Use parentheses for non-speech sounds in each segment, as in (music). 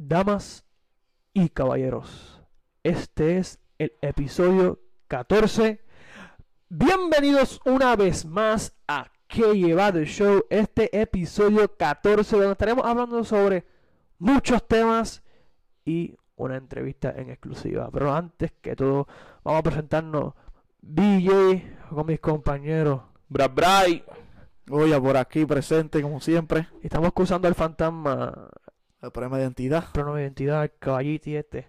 damas y caballeros, este es el episodio 14. Bienvenidos una vez más a Que Lleva the Show, este episodio 14, donde estaremos hablando sobre muchos temas y una entrevista en exclusiva. Pero antes que todo, vamos a presentarnos BJ con mis compañeros. Brad Bray. Oye, por aquí presente, como siempre. Estamos acusando al fantasma El problema de identidad. Prono de identidad, el caballito este.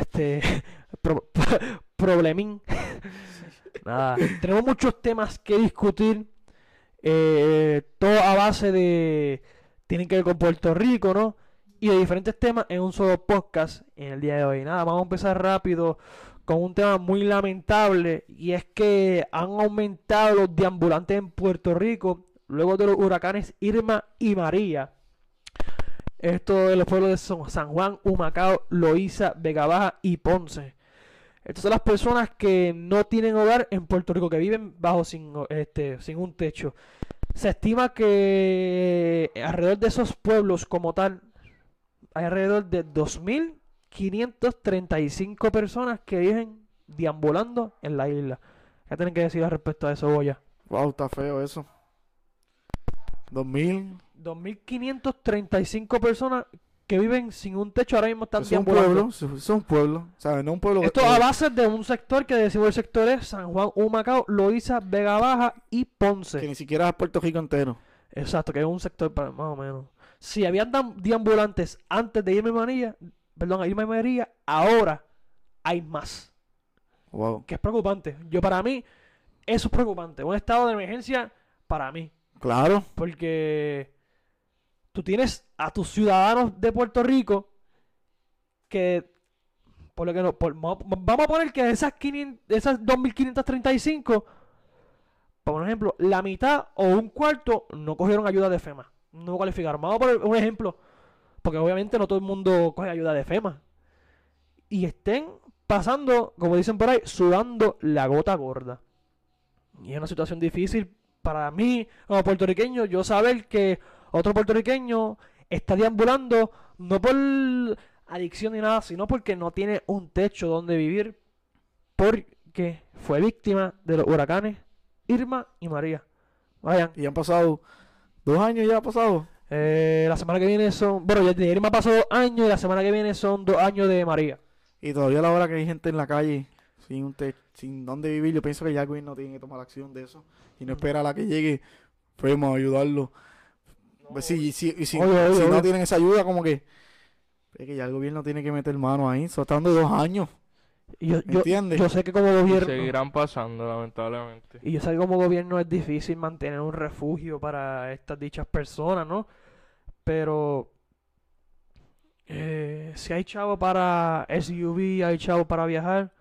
Este. (laughs) pro- (laughs) problemín. (laughs) Nada. Tenemos muchos temas que discutir. eh, todo a base de. Tienen que ver con Puerto Rico, ¿no? Y de diferentes temas en un solo podcast en el día de hoy. Nada, vamos a empezar rápido con un tema muy lamentable. Y es que han aumentado los deambulantes en Puerto Rico luego de los huracanes Irma y María. Esto de los pueblos de San Juan, Humacao, Loíza, Vega Baja y Ponce. Estas son las personas que no tienen hogar en Puerto Rico, que viven bajo sin, este, sin un techo. Se estima que alrededor de esos pueblos como tal, hay alrededor de 2.535 personas que viven deambulando en la isla. ¿Qué tienen que decir al respecto de eso, Goya? Wow, está feo eso. 2000. 2.535 personas que viven sin un techo ahora mismo están Es un deambulando. pueblo. Es es un pueblo. ¿Sabes? No un pueblo. Esto a base de un sector que decimos el sector es San Juan, Humacao, Loíza, Vega Baja y Que Ponce. ni siquiera es Puerto Rico entero. Exacto, que es un sector para- más o menos. Si habían deambulantes antes de irme María, perdón, a irme María, ahora hay más. Wow. Que es preocupante. Yo para mí, eso es preocupante. Un estado de emergencia para mí. Claro. Porque tú tienes a tus ciudadanos de Puerto Rico que, por lo que no, vamos a poner que de esas, 500 de esas 2.535, por ejemplo, la mitad o un cuarto no cogieron ayuda de FEMA. No cualificaron. Vamos a poner un ejemplo. Porque obviamente no todo el mundo coge ayuda de FEMA. Y estén pasando, como dicen por ahí, sudando la gota gorda. Y es una situación difícil para mí, como puertorriqueño, yo saber que otro puertorriqueño está deambulando no por adicción ni nada, sino porque no tiene un techo donde vivir, porque fue víctima de los huracanes Irma y María. Vayan, Y han pasado. Dos años ya ha pasado. eh, la semana que viene son, bueno, ya de Irma pasó dos años y la semana que viene son dos años de María. Y todavía a la hora que hay gente en la calle sin un techo, sin dónde vivir, yo pienso que ya el gobierno tiene que tomar acción de eso. Y no espera a la que llegue. Fuimos a ayudarlo. Pues sí, sí, y si, no tienen esa ayuda, como que. Es que ya el gobierno tiene que meter mano ahí. Eso está dando dos años. Y yo, ¿Me yo, entiendes? yo sé que como Y gobierno... seguirán pasando, lamentablemente. Y yo sé que como gobierno es difícil mantener un refugio para estas dichas personas, ¿no? Pero eh, si hay chavo para SUV, hay chavo para viajar,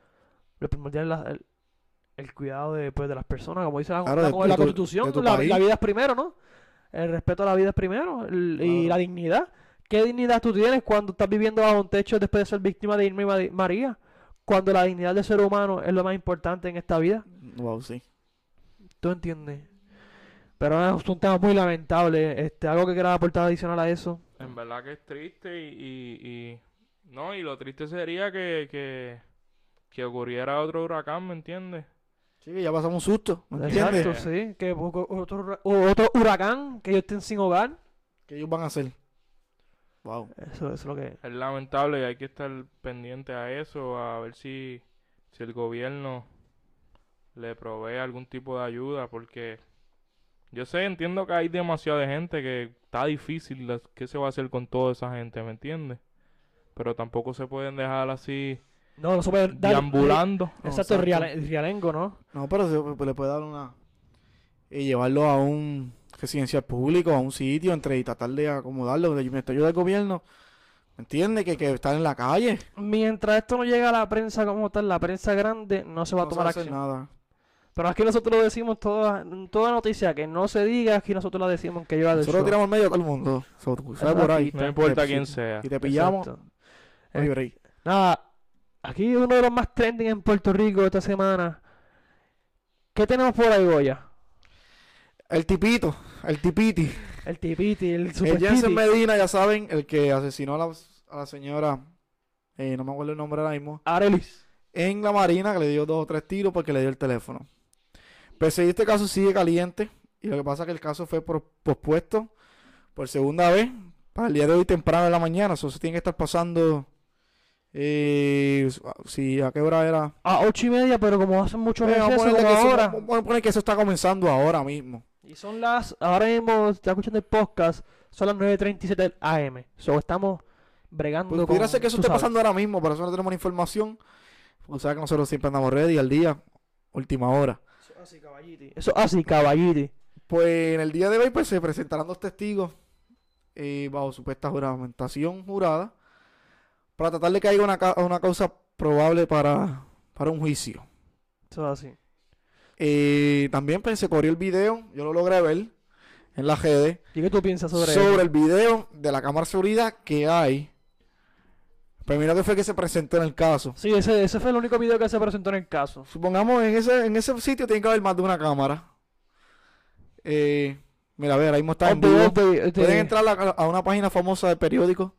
lo primordial es la- el, el cuidado de, pues, de las personas, como dice la, Claro, la- de tu- la de tu- Constitución, la vida es primero, ¿no? El respeto a la vida es primero el- y la dignidad. ¿Qué dignidad tú tienes cuando estás viviendo bajo un techo después de ser víctima de Irma y María? Cuando la dignidad del ser humano es lo más importante en esta vida. Wow, sí. ¿Tú entiendes? Pero es un tema muy lamentable. Este, algo que quiera aportar adicional a eso. En verdad que es triste y, y, y- No, y lo triste sería que, que, que ocurriera otro huracán, ¿me entiendes? Sí, que ya pasamos un susto. ¿Me Exacto, entiendes? sí. Que o- otro, o- otro huracán, que ellos estén sin hogar. ¿Qué ellos van a hacer? Wow. Eso, eso es lo que. Es lamentable y hay que estar pendiente a eso, a ver si, si el gobierno le provee algún tipo de ayuda, porque yo sé, entiendo que hay demasiada gente que está difícil, las- ¿qué se va a hacer con toda esa gente, me entiendes? Pero tampoco se pueden dejar así No, no se puede dar. deambulando. Exacto, Exacto. riale- rialengo, ¿no? No, pero se pues, le puede dar una. Y llevarlo a un residencial público, a un sitio, entre y tratar de acomodarlo. De me ayuda del gobierno. ¿Me entiendes? Que, que estar en la calle. Mientras esto no llega a la prensa como tal, la prensa grande, no se va a no se tomar hacer acción. nada. Pero aquí nosotros lo decimos toda, toda noticia que no se diga, aquí nosotros la decimos que lleva del Nosotros show. tiramos en medio a todo el mundo. So, tú sabes por ahí. No importa quién sea. Si te pillamos, Exacto. hay break. Nada, aquí uno de los más trending en Puerto Rico esta semana. ¿Qué tenemos por ahí, Goya? El tipito, el tipiti. El tipiti, el El super Jensen titi. Medina, ya saben, el que asesinó a la a la señora, eh, no me acuerdo el nombre ahora mismo, Arelis. en la marina que le dio dos o tres tiros porque le dio el teléfono. Pese a este caso sigue caliente y lo que pasa es que el caso fue por- pospuesto por segunda vez para el día de hoy temprano de la mañana. Eso se tiene que estar pasando. Eh, si a qué hora era. A ocho y media, pero como hacen muchos Eh, vamos, a recesos ponerle como que eso, ahora. vamos a poner que eso está comenzando ahora mismo. Y son las, ahora mismo, está escuchando el podcast, son las 9.37 del AM. So, estamos bregando Pues con... pudiera ser que eso esté sabes. pasando ahora mismo, por eso no tenemos la información. O sea que nosotros siempre andamos ready al día, última hora. Eso así, caballiti. Eso así, caballiti. Pues en el día de hoy pues se presentarán dos testigos eh, bajo supuesta juramentación jurada para tratar de que haya una, ca- una causa probable para, para un juicio. Eso así. Eh, también pues se corrió el video, yo lo logré ver en la redes, ¿Y qué tú piensas sobre, sobre, el video de la cámara de seguridad que hay. Primero que fue que se presentó en el caso. Sí, ese, ese fue el único video que se presentó en el caso. Supongamos en ese, en ese sitio tiene que haber más de una cámara. Eh, mira, a ver, ahí mismo está en Obvio, vivo. obvio, este- Pueden entrar a, a una página famosa de periódico.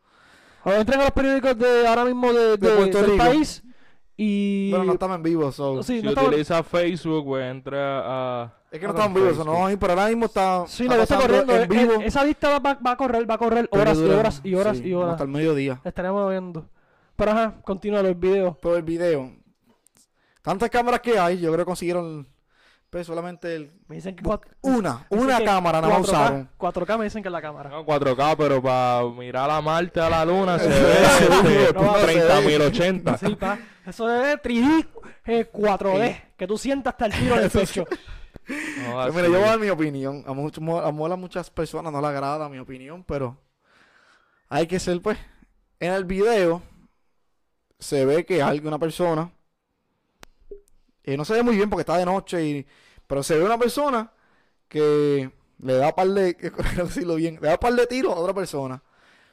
O entren a los periódicos de ahora mismo de, De de- Puerto del Rico. país y... Pero no estamos en vivo, so. Sí, si no estamos- utiliza Facebook, pues entra a... Es que no estamos en vivo, Facebook. so, no vamos a ir, pero ahora mismo está, Sí, está lo que está pasando corriendo. en eh, vivo. eh, esa lista va, va- va a correr, va a correr Pero horas y dura- horas y horas sí, y horas. Hasta el mediodía. Estaremos viendo. Pero ajá, continúa el video. Pero el video. Tantas cámaras que hay, yo creo que consiguieron pues, solamente el- Me dicen que una, dicen una que cámara nada más 4K, usaron. 4K me dicen que es la cámara. No, 4K, pero para mirar a Marte, a la Luna, se (laughs) ve no va a 30.080. Sí, pa. Eso es 3D eh, 4D. Que tú sientas hasta el tiro en el (laughs) pecho. No, así. mira, yo voy a dar mi opinión. A, mucho- a, muchas personas no le agrada mi opinión, pero hay que ser, pues. En el video se ve que hay una persona. eh, no se ve muy bien porque está de noche, y, pero se ve una persona que le da par de. (laughs) decirlo bien, le da par de tiros a otra persona.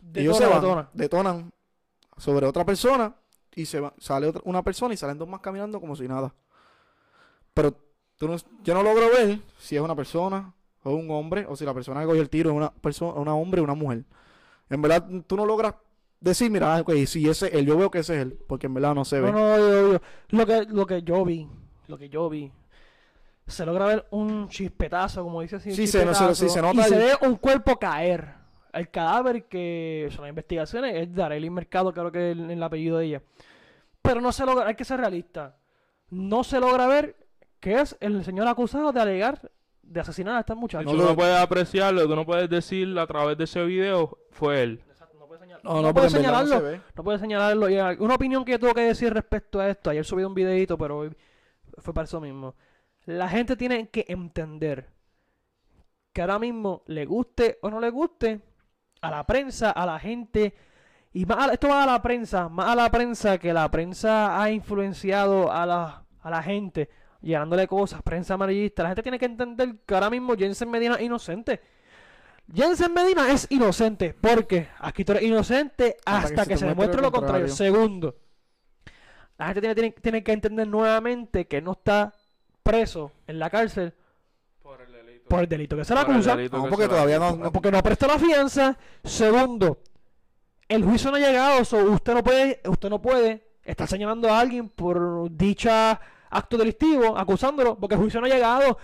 De Ellos se van, de tona. detonan sobre otra persona y se va- sale otra, una persona y salen dos más caminando como si nada. Pero tú no- yo no logro ver si es una persona o un hombre o si la persona que cogió el tiro es una persona, una hombre o una mujer. En verdad tú no logras decir, mira, ah, ok, si ese es él, yo veo que ese es él, porque en verdad no se ve. No, no, obvio, obvio. Lo que, lo que yo vi, lo que yo vi, se logra ver un chispetazo, como dice así. Sí, se- no, se- sí, se nota Y se ve un cuerpo caer. El cadáver que son las investigaciones es de Arely Mercado, creo que es el, el apellido de ella. Pero no se logra, hay que ser realista. No se logra ver que es el señor acusado de alegar de asesinar a esta muchacha. No tú no puedes apreciarlo, tú no puedes decir a través de ese video, fue él. No no, no no, puede no señalarlo. se ve. No puede señalarlo. Y una opinión que yo tengo que decir respecto a esto. Ayer subí un videito, pero hoy fue para eso mismo. La gente tiene que entender que ahora mismo, le guste o no le guste, a la prensa, a la gente, y más a- esto va a la prensa, más a la prensa que la prensa ha influenciado a la, a la gente, llenándole cosas, prensa amarillista. La gente tiene que entender que ahora mismo Jensen Medina es inocente. Jensen Medina es inocente. porque Aquí tú eres inocente Hasta hasta, que se que demuestre lo lo contrario. contrario. Segundo, la gente tiene, tiene, tiene que entender nuevamente que no está preso en la cárcel Por el delito. por el delito que se le Por el acusa. No, porque todavía no, no- Porque no prestó la fianza. Segundo, el juicio no ha llegado. so usted no puede, usted no puede estar señalando a alguien por dicha acto delictivo, acusándolo, porque el juicio no ha llegado.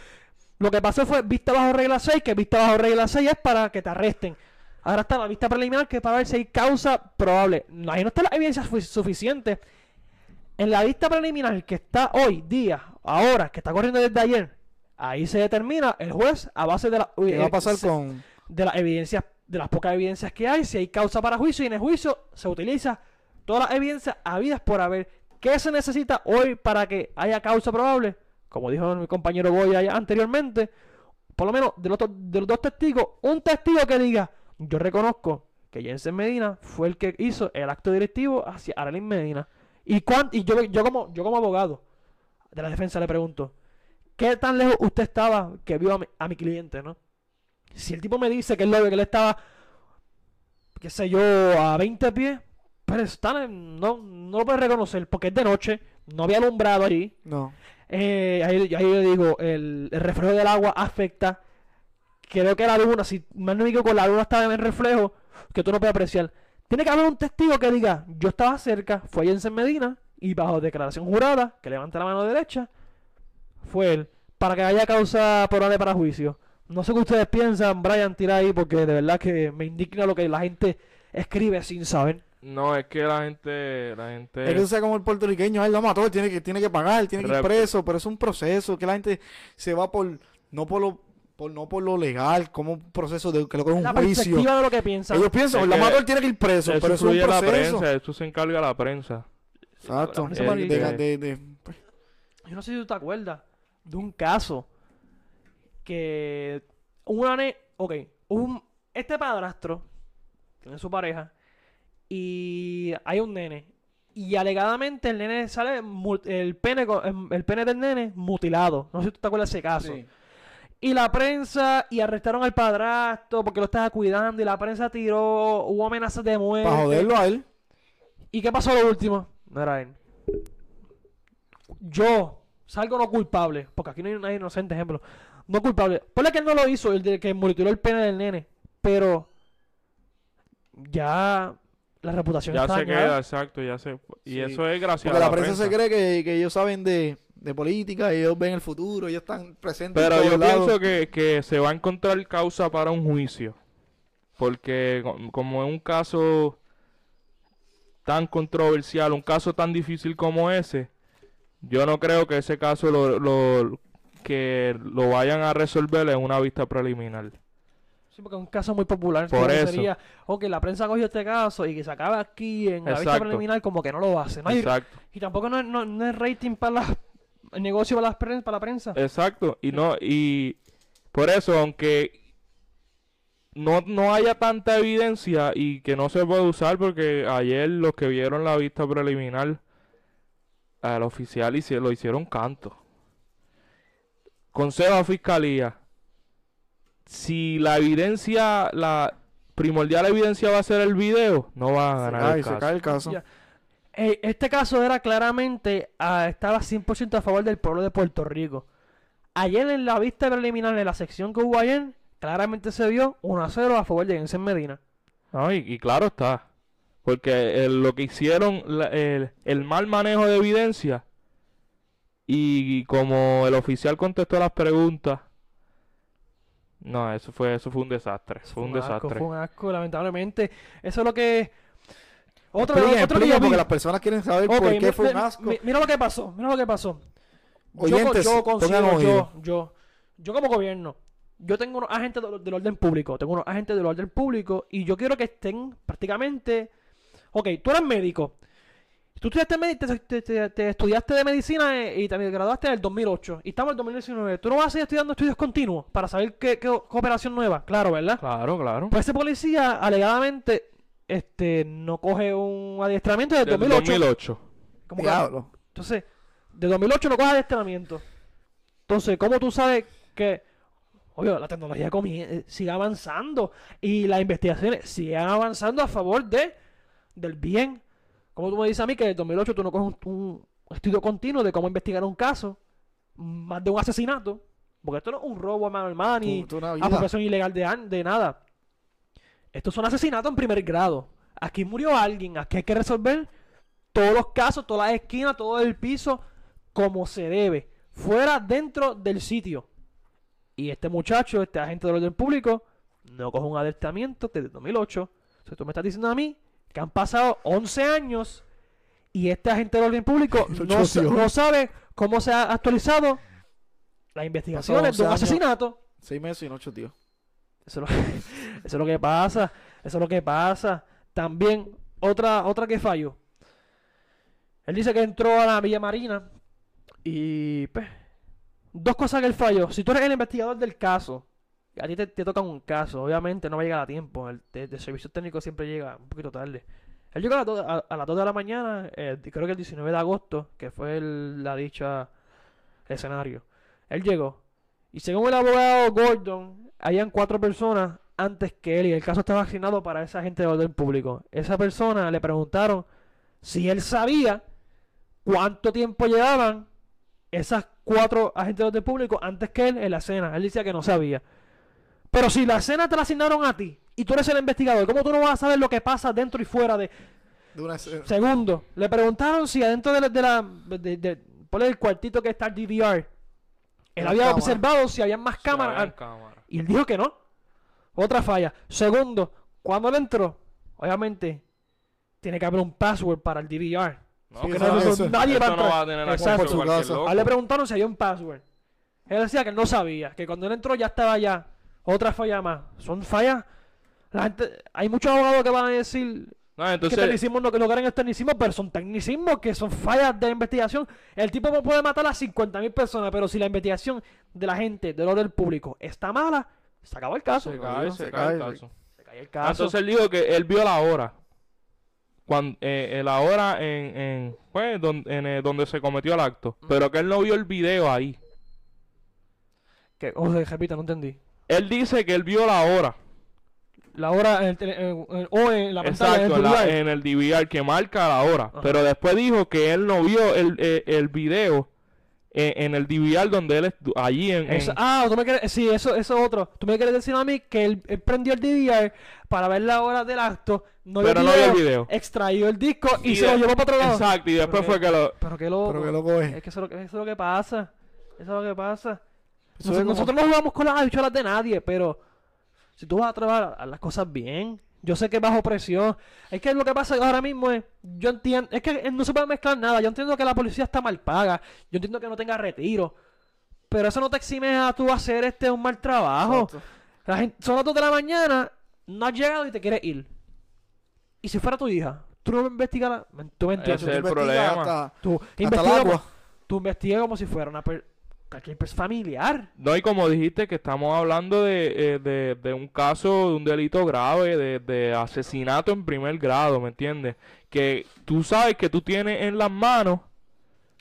Lo que pasó fue vista bajo regla 6, que vista bajo regla 6 es para que te arresten. Ahora está la vista preliminar, que es para ver si hay causa probable. No, Ahí no está la evidencia sufi- suficiente. En la vista preliminar que está hoy, día, ahora, que está corriendo desde ayer, ahí se determina el juez a base de la... ¿Qué va a pasar se- con de las evidencias, de las pocas evidencias que hay, si hay causa para juicio, y en el juicio se utiliza todas las evidencias habidas por haber. ¿Qué se necesita hoy para que haya causa probable? Como dijo mi compañero Goya ya anteriormente, por lo menos de los, de los dos testigos, un testigo que diga, yo reconozco que Jensen Medina fue el que hizo el acto directivo hacia Aralyn Medina. Y, cuán- y yo, yo, como, yo como abogado de la defensa le pregunto, ¿qué tan lejos usted estaba que vio a mi, a mi cliente, no? Si el tipo me dice que él lo que él estaba, qué sé yo, a 20 pies, pero está, en- no, no lo puedes reconocer porque es de noche, no había alumbrado allí. no? Eh, ahí, ahí yo digo, el, el reflejo del agua afecta. Creo que la luna, si mal no me equivoco, la luna está en reflejo, que tú no puedes apreciar. Tiene que haber un testigo que diga, yo estaba cerca, fue Jensen Medina, y bajo declaración jurada, que levante la mano derecha, fue él, para que haya causa probable para juicio. No sé qué ustedes piensan, Brian, tira ahí, porque de verdad que me indigna lo que la gente escribe sin saber. No, es que la gente, la gente... Es que sabes como el puertorriqueño, él lo mató, él tiene que, tiene que pagar, tiene que ir preso, pero es un proceso, que la gente se va por, no por lo, por, no por lo legal, como un proceso de que lo que es un La juicio. perspectiva de lo que piensan. Ellos piensan, que mató, él tiene que ir preso, eso pero es un la prensa, eso se encarga la prensa. Exacto. De- de- de- de- pues, Yo no sé si tú te acuerdas de un caso que una ne ok, un este padrastro tiene su pareja y hay un nene y alegadamente el nene sale el pene em, el pene del nene mutilado. No sé si tú te acuerdas de ese caso. sí. Y la prensa y arrestaron al padrastro porque lo estaba cuidando y la prensa tiró, hubo amenazas de muerte. Para joderlo a él. ¿Y qué pasó lo último? No era él. Yo salgo no culpable, porque aquí no hay nadie inocente, ejemplo. No culpable. Ponle que él no lo hizo, el de que mutiló el pene del nene. Pero ya la reputación Ya está se dañada. queda, exacto, ya se... Y Sí. eso es gracias Porque a la la prensa se cree que, que ellos saben de, de política, ellos ven el futuro, ellos están presentes Pero en yo lados. pienso que, que se va a encontrar causa para un juicio. Porque co- como es un caso tan controversial, un caso tan difícil como ese, yo no creo que ese caso lo, lo- que lo vayan a resolver en una vista preliminar. Sí, porque es un caso muy popular. Por eso. Sería, ok, la prensa cogió este caso y que se acabe aquí en la vista Exacto. preliminar, como que no lo hace. No Exacto. y tampoco no, es- no- no es rating para la, el negocio para la, pren- para la prensa. Exacto, y no, y por eso, aunque no, no haya tanta evidencia y que no se puede usar, porque ayer los que vieron la vista preliminar al oficial lo hicieron canto. Consejo a fiscalía. Si la evidencia, la primordial evidencia va a ser el video, no va a Se ganar cae, el se caso. cae el caso. Ya. Eh, este caso era claramente, ah, estaba 100% a favor del pueblo de Puerto Rico. Ayer en la vista preliminar, en la sección que hubo ayer, claramente se vio 1 a 0 a favor de Jensen Medina. No, y, y claro está. Porque el- lo que hicieron, la- el, el mal manejo de evidencia y como el oficial contestó las preguntas, no, eso fue, eso fue un desastre. Fue un asco, desastre. fue un asco, lamentablemente. Eso es lo que... Otro, Explica, otro explica, yo porque las personas quieren saber Ok, por qué mi- fue un asco. mi- mira lo que pasó, mira lo que pasó. Yo, Oyentes, yo oído. yo, yo, yo como gobierno, yo tengo unos agentes del, orden público, tengo unos agentes del orden público y yo quiero que estén prácticamente... Ok, tú eres médico. Tú estudiaste, te, te- te- te estudiaste de medicina eh, y te graduaste en el 2008 y estamos en el 2019. Tú no vas a seguir estudiando estudios continuos para saber qué, qué cooperación nueva, claro, ¿verdad? Claro, claro. Pues ese policía alegadamente este, no coge un adiestramiento Del 2008. 2008. Como que- Diablo. entonces, de 2008 no coges adiestramiento. Entonces, ¿cómo tú sabes que, obvio, la tecnología sigue avanzando y las investigaciones siguen avanzando a favor de del bien? Como tú me dices a mí que en el 2008 tú no coges un, un estudio continuo de cómo investigar un caso, más de un asesinato, porque esto no es un robo a mano armada ni apropiación ilegal de, de nada. Estos son asesinatos en primer grado. Aquí murió alguien, aquí hay que resolver todos los casos, todas las esquinas, todo el piso, como se debe, fuera, dentro del sitio. Y este muchacho, este agente del orden público, no coge un adiestramiento desde 2008. Entonces tú me estás diciendo a mí que han pasado 11 años y este agente del orden público (laughs) no, sabe cómo se ha actualizado las investigaciones de un 11 años. asesinato. Seis meses y no ocho, tío. Eso es, lo, (laughs) eso es lo que pasa. Eso es lo que pasa. También, otra, otra que falló. Él dice que entró a la Villa Marina y pues, dos cosas que él falló. Si tú eres el investigador del caso, a ti te, te toca un caso, obviamente no va a llegar a tiempo. El servicio técnico siempre llega un poquito tarde. Él llegó a, a- a las 2 de la mañana, eh, creo que el 19 de agosto, que fue el- la dicha escenario. Él llegó. Y según el abogado Gordon, habían cuatro personas antes que él y el caso estaba asignado para esa agente de orden público. Esa persona le preguntaron si él sabía cuánto tiempo llevaban esas cuatro agentes de orden público antes que él en la escena. Él decía que no sabía. Pero si la escena te la asignaron a ti y tú eres el investigador. ¿Cómo tú no vas a saber lo que pasa dentro y fuera de... De una escena. Segundo, le preguntaron si adentro de la... De la de, de- ponle el cuartito que está el DVR. Él había observado si había más cámaras. Y él dijo que no. Otra falla. Segundo, cuando él entró, obviamente, tiene que haber un password para el DVR. No, Sí, que no- eso- nadie va a no va a tener acceso Por loco. A él le preguntaron si había un password. Él decía que él no sabía, que cuando él entró ya estaba ya. Otra falla más. Son fallas. La gente, hay muchos abogados que van a decir No, que entonces, tecnicismos no que logran es tecnicismo, pero son tecnicismos que son fallas de investigación. El tipo puede matar a 50.000 personas, pero si la investigación de la gente, del público, está mala, se acabó el caso. se cae, cae, se se cae el caso. Se cae el Ah, caso. Entonces él dijo que él vio la hora. Cuando, eh, la hora en, en, pues, donde, en, eh, donde se cometió el acto. Pero que él no vio el video ahí. Que, o sea, repita, no entendí. Él dice que él vio la hora. La hora en el tele- en- en- o en la pantalla Exacto, en el la- en el DVR que marca la hora. Ajá. Pero después dijo que él no vio el, eh, el video eh, en el DVR donde él allí en, en- ah, tú me quieres, sí, eso, eso es otro. Tú me quieres decir a mí que él, él prendió el DVR para ver la hora del acto, no Pero no vio el video. extrayó el disco y, Y se de- lo llevó para otro lado. Exacto, y después Pero fue que lo Pero qué loco. Pero que loco es. Es que eso, es lo que- eso es lo que pasa. Eso es lo que pasa. Eso Nos- es como- Nosotros no jugamos con las habichuelas de nadie, pero si tú vas a trabajar a las cosas bien, yo sé que bajo presión. Es que lo que pasa ahora mismo es, yo entiendo, es que no se puede mezclar nada. Yo entiendo que la policía está mal paga, yo entiendo que no tenga retiro, pero eso no te exime a tú hacer este un mal trabajo. Exacto. La gente, son las 2 de la mañana, no has llegado y te quieres ir. Y si fuera tu hija, tú no investigas, tú me entiendes. Ese es el Tú investigas problema. hasta- Tú hasta el como, tú investigas como si fuera una per- cualquier persona familiar. No, y como dijiste que estamos hablando de, eh, de, de un caso, de un delito grave, de, de asesinato en primer grado, ¿me entiendes? Que tú sabes que tú tienes en las manos,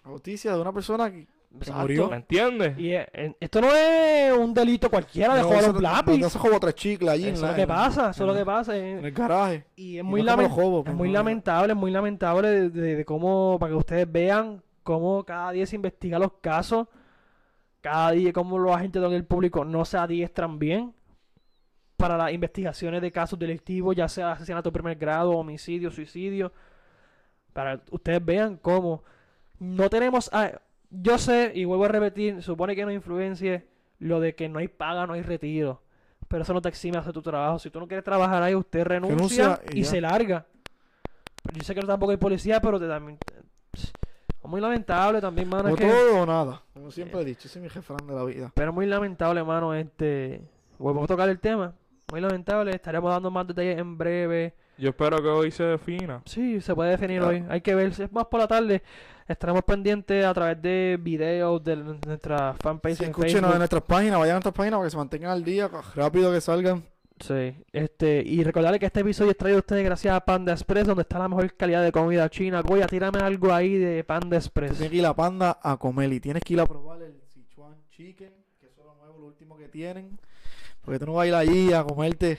La justicia de una persona que, Exacto. murió. ¿me entiendes? Y eh, esto no es un delito cualquiera de No, jugar un no- lápiz. no, eso como tres chicles allí. en Eso es lo que en- pasa, eso es lo en- que pasa. En eh. el garaje. Y es Y muy, no es pues, muy no. lamentable, es muy lamentable de, de- de cómo, para que ustedes vean cómo cada día se investigan los casos, cada día cómo los agentes del público no se adiestran bien para las investigaciones de casos delictivos, ya sea asesinato de primer grado, homicidio, suicidio, para que ustedes vean cómo no tenemos... a- yo sé, y vuelvo a repetir, supone que no influencie lo de que no hay paga, no hay retiro. Pero eso no te exime de hacer tu trabajo. Si tú no quieres trabajar ahí, usted renuncia, Renuncia y y, se larga. Yo sé que tampoco hay policía, pero te también... Muy lamentable también, mano. O es que- todo o nada. Como siempre he dicho, ese es mi refrán de la vida. pero muy lamentable, mano, este... Vuelvo a tocar el tema. Muy lamentable. Estaremos dando más detalles en breve. Yo espero que hoy se defina. Sí, se puede definir hoy. Hay que ver. si Es más por la tarde. Estaremos pendientes a través de videos de nuestra fanpage Sí, en escúchenos Facebook. en nuestras páginas, vayan a nuestras páginas para que se mantengan al día, rápido que salgan. Sí, este, y recordarle que este episodio es traído a ustedes gracias a Panda Express, donde está la mejor calidad de comida china. Goya, tírame algo ahí de Panda Express. Tienes que ir a la panda a comer y tienes que ir a probar el Sichuan Chicken, que eso es lo nuevo, lo último que tienen. Porque tú no vas a ir allí a comerte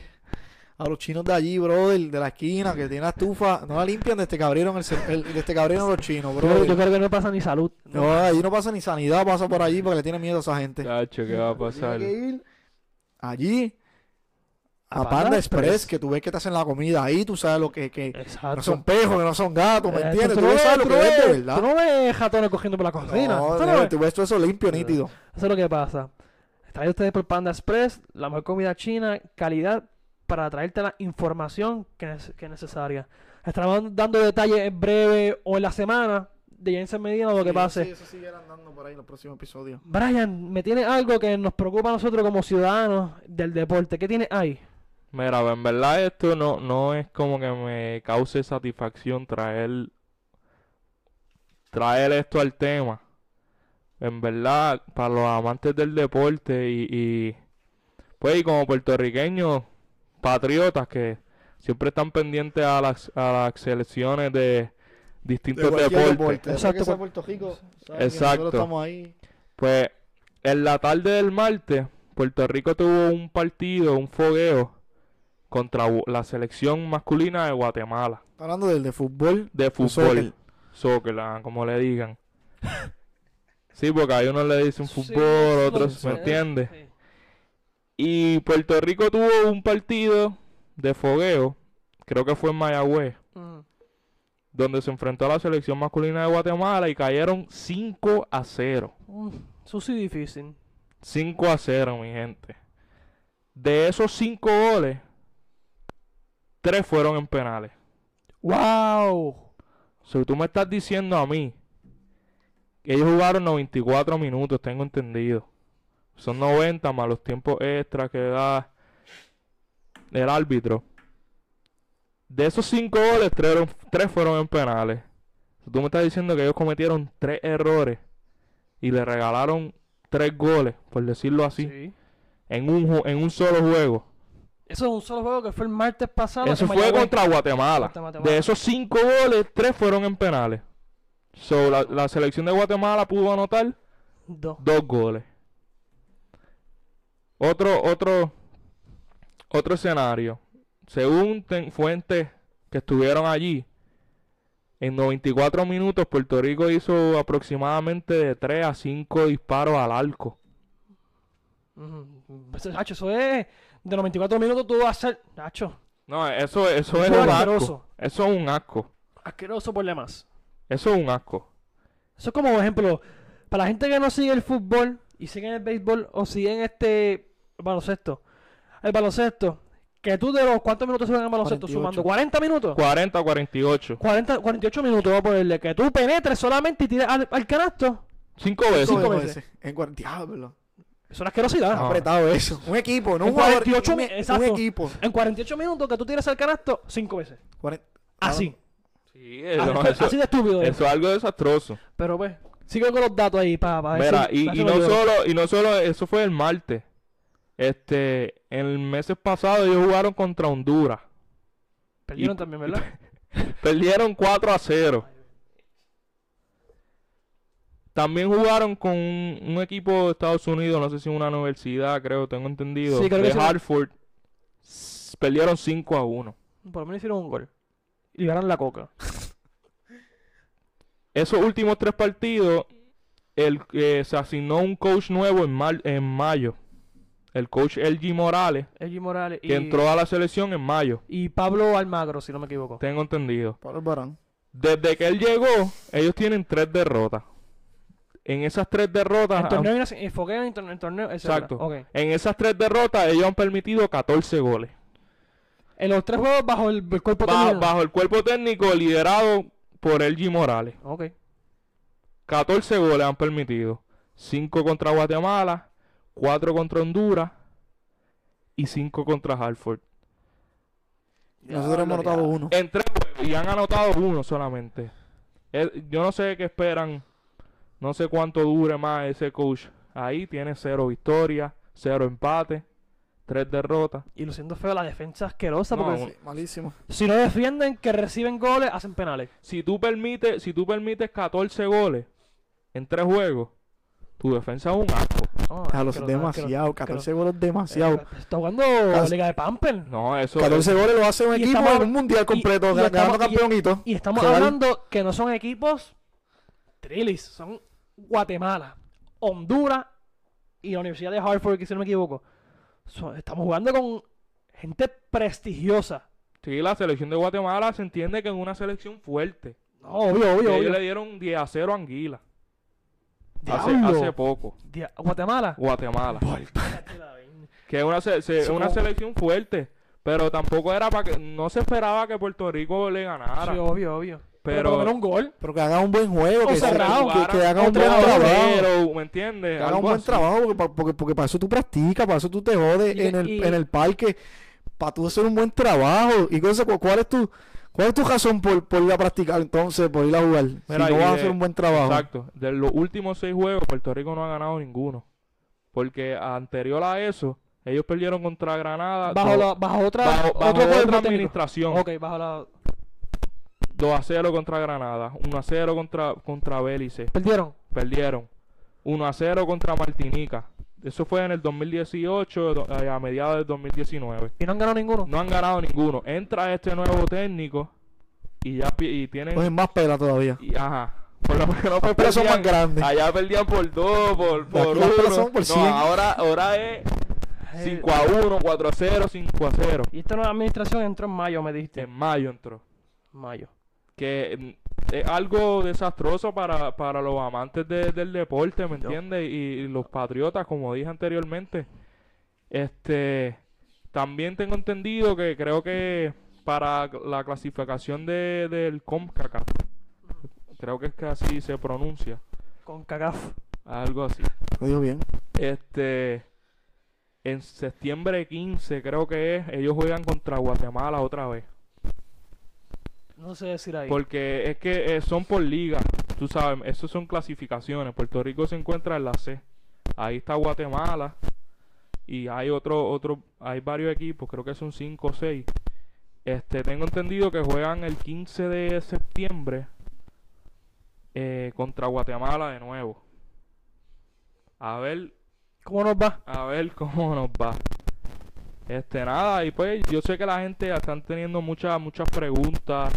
a los chinos de allí, brother, de la esquina, que tiene la estufa. No la limpian desde que abrieron, el, el- desde que abrieron los chinos, Yo, creo- yo brother. creo que no pasa ni salud. No, allí no pasa ni sanidad, pasa por allí porque le tiene miedo a esa gente. Cacho, ¿qué va a Tienes pasar? que ir allí A a Panda Express. Express, que tú ves que te hacen la comida ahí, tú sabes lo que, que no son pejos, que no son gatos, ¿me Eh, entiendes? tú Tú no ves ves- lo tú que de ves- verdad. Tú no ves jatones cogiendo por la cocina. No, Tú no ves- tú ves todo eso limpio, nítido. Eso es lo que pasa. Trae ustedes por Panda Express, la mejor comida china, calidad, para traerte la información que es, que es necesaria. Estaremos dando detalles en breve o en la semana de Jensen Medina lo que Sí, pase. Sí, eso sigue andando por ahí en los próximos episodios. Brian, me tiene algo que nos preocupa a nosotros como ciudadanos del deporte. ¿Qué tiene ahí? Mira, en verdad esto no, no es como que me cause satisfacción traer, traer esto al tema. En verdad, para los amantes del deporte y, y pues y como puertorriqueños patriotas que siempre están pendientes a las, a las selecciones de distintos De deportes. deporte. Exacto, Exacto. pues. Puerto Rico. que Exacto. Nosotros estamos ahí. Pues en la tarde del martes, Puerto Rico tuvo un partido, un fogueo contra la selección masculina de Guatemala Hablando del de fútbol. de fútbol, soccer. soccer, ah, como le digan. (laughs) Sí, porque hay unos le dicen Sí, fútbol, eso otros, ¿me entiendes? Sí. Y Puerto Rico tuvo un partido de fogueo, creo que fue en Mayagüez, Mm. donde se enfrentó a la selección masculina de Guatemala y cayeron 5 a 0. Mm, Eso sí difícil. 5 a 0, mi gente. De esos 5 goles, 3 fueron en penales. ¡Wow! Si tú me estás diciendo a mí que ellos jugaron 94 minutos, tengo entendido. Son 90 más los tiempos extras que da el árbitro. De esos 5 goles, 3 fueron en penales. Si tú me estás diciendo que ellos cometieron 3 errores y le regalaron 3 goles, por decirlo así, Sí. en, un, en un solo juego. Eso es un solo juego que fue el martes pasado. Eso fue Mayagüez. contra Guatemala. Contra Guatemala. De esos cinco goles, tres fueron en penales. So, la, la selección de Guatemala pudo anotar Dos. dos goles. Otro, otro, otro escenario. Según ten- fuentes que estuvieron allí, en 94 minutos Puerto Rico hizo aproximadamente de 3 a 5 disparos al arco. Nacho, eso es. De 94 minutos tú vas a hacer. Nacho, No, eso, eso Eso es es un asco. Eso es un asco. asqueroso por demás. Eso es un asco. Eso es como, por ejemplo, para la gente que no sigue el fútbol y siguen el béisbol o siguen este baloncesto. El baloncesto, que tú de los cuántos minutos suben el baloncesto 48. sumando 40 minutos. 40 a 48. 40, 48 minutos, vamos a ponerle que tú penetres solamente y tires al, al canasto. Cinco veces. Cinco veces. En 40. Diablo. Es una asquerosidad. Ah. Apretado eso. Un equipo, no En un jugador. 48 un, mi- un equipo. En 48 minutos que tú tires al canasto, 5 veces. Así. Sí, Ah, eso, así, eso- así de estúpido. es. eso es algo desastroso. Pero pues, sigo con los datos ahí para ver Mira, si- y, para y no solo, y no solo, eso fue el martes. Este, en el meses pasado ellos jugaron contra Honduras. Perdieron y- también, ¿verdad? (laughs) Perdieron 4 a 0. También jugaron con un, un equipo de Estados Unidos, no sé si una universidad, creo, tengo entendido, Sí, creo de. Hartford. Perdieron 5 a 1. Por lo menos hicieron un gol. Y ganaron la coca. (laughs) Esos últimos tres partidos, el, eh, se asignó un coach nuevo en, mar- en mayo. El coach LG Morales, Elgi Morales y, que entró a la selección en mayo. y Pablo Almagro, si no me equivoco. Tengo entendido. Pablo Albarán. Desde que él llegó, ellos tienen tres derrotas. En esas tres derrotas, En torneo, y en torneo, en torneo. Exacto. En esas tres derrotas, ellos han permitido 14 goles. En los tres juegos bajo el, el cuerpo técnico. bajo el cuerpo técnico liderado por LG Morales. Ok. 14 goles han permitido. 5 contra Guatemala, 4 contra Honduras y 5 contra Hartford. Nosotros hemos anotado uno. En tres y han anotado uno solamente. Eh, yo no sé qué esperan. No sé cuánto dure más ese coach. Ahí tiene cero victorias, cero empate, tres derrotas. Y lo siento feo, la defensa asquerosa. No, porque malísimo. si no defienden, que reciben goles, hacen penales. Si tú permites, si tú permites 14 goles en tres juegos, tu defensa es un asco. No, A los demasiado. asqueroso, 14 goles demasiado. Eh, Está jugando Casi- Liga de Pamper. No, eso 14 goles lo hace un Y equipo estamos- en un mundial completo, y ganando estamos- y- campeonito. Y estamos hablando que no son equipos Trillis, son Guatemala, Honduras y la Universidad de Hartford, que si no me equivoco. So- estamos jugando con gente prestigiosa. Sí, la selección de Guatemala se entiende que es una selección fuerte. No, obvio, obvio, ellos obvio. le dieron 10 a 0 a Anguila. Hace, poco. Dia- Guatemala. Guatemala. Que es una, se- se- Sí, una selección fuerte. Pero tampoco era para que. No se esperaba que Puerto Rico le ganara. Sí, obvio, obvio. Pero, pero. por lo menos un gol. Pero que haga un buen juego, que, cerrado. que, que haga un buen trabajo. ¿me entiendes? Que haga un buen así. trabajo, porque, porque, porque para eso tú practicas, para eso tú te jodes Y- en, el, y- en el parque, para tú hacer un buen trabajo. Y entonces, ¿cu- ¿cuál es tu, cuál es tu razón por, por ir a practicar entonces, por ir a jugar? Mira, si no vas a de- hacer un buen trabajo. Exacto. De los últimos seis juegos, Puerto Rico no ha ganado ninguno. Porque anterior a eso, ellos perdieron contra Granada. Bajo, la, bajo otra, bajo- otra administración. Ok, bajo la... 2 a 0 contra Granada. 1 a 0 contra, contra Bélice. Perdieron. Perdieron. 1 a 0 contra Martinica. Eso fue en el 2018, do- eh, a mediados del 2019. Y no han ganado ninguno. No han ganado ninguno. Entra este nuevo técnico y ya y tienen. Cogen más pela todavía. y- ajá. Por lo menos Las pues pelas son más perdían- grandes. Allá perdían por dos, por, por Aquí las pelas uno. son por no, cien. ahora, ahora es Eh, 5 a 1, 4 a 0, 5 a 0. Y esta nueva administración entró en mayo, me dijiste. En mayo entró. Mayo. Que mm, es algo desastroso para, para los amantes de- del deporte, ¿me entiendes? Y, y los patriotas, como dije anteriormente. Este, también tengo entendido que creo que para la clasificación de, del CONCACAF, creo que es que así se pronuncia, Con CACAF. algo así. Lo digo bien. Este, en septiembre 15 creo que es, ellos juegan contra Guatemala otra vez. No sé decir ahí. Porque es que eh, son por liga, tú sabes, eso son clasificaciones. Puerto Rico se encuentra en la C. Ahí está Guatemala y hay otro, otro, hay varios equipos, creo que son 5 o 6. Este, tengo entendido que juegan el 15 de septiembre eh, contra Guatemala de nuevo. A ver, ¿Cómo nos va? a ver cómo nos va. Este, nada, y pues yo sé que la gente están teniendo muchas, muchas preguntas.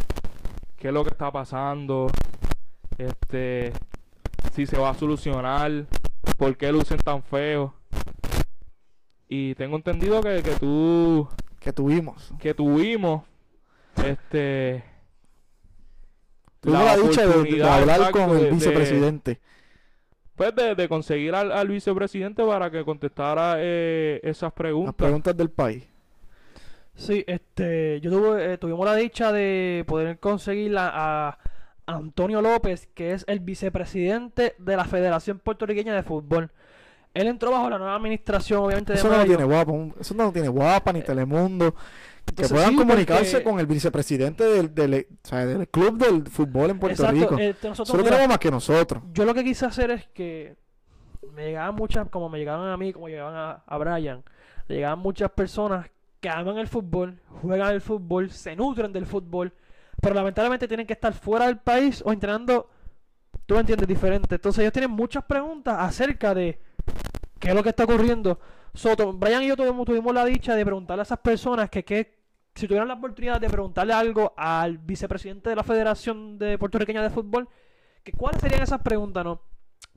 ¿Qué es lo que está pasando? Este, si se va a solucionar, por qué lucen tan feos. Y tengo entendido que, que tú, Que tuvimos. que tuvimos, este, Tuvimos la, dicha de- hablar con el vicepresidente. pues de, de conseguir al, al vicepresidente para que contestara eh, esas Las preguntas. preguntas del país. Sí, este, yo tuve, eh, tuvimos la dicha de poder conseguir a, a Antonio López, que es el vicepresidente de la Federación Puertorriqueña de Fútbol. Él entró bajo la nueva administración, obviamente, de Eso no tiene guapa. Eso no tiene guapa ni Telemundo. Que puedan sí, comunicarse porque- con el vicepresidente del, del, o sea, del club del fútbol en Puerto Exacto, Rico. este, nosotros, Eso lo mira, tenemos más que nosotros. yo lo que quise hacer es que me llegaban muchas, como me llegaban a mí, como llegaban a, a Brian, le llegaban muchas personas que aman el fútbol, juegan el fútbol, se nutren del fútbol, pero lamentablemente tienen que estar fuera del país o entrenando, tú me entiendes, diferente. Entonces ellos tienen muchas preguntas acerca de qué es lo que está ocurriendo. Soto, Brian y yo tuvimos, la dicha de preguntarle a esas personas que, que si tuvieran la oportunidad de preguntarle algo al vicepresidente de la Federación de Puertorriqueña de Fútbol, que cuáles serían esas preguntas, ¿no?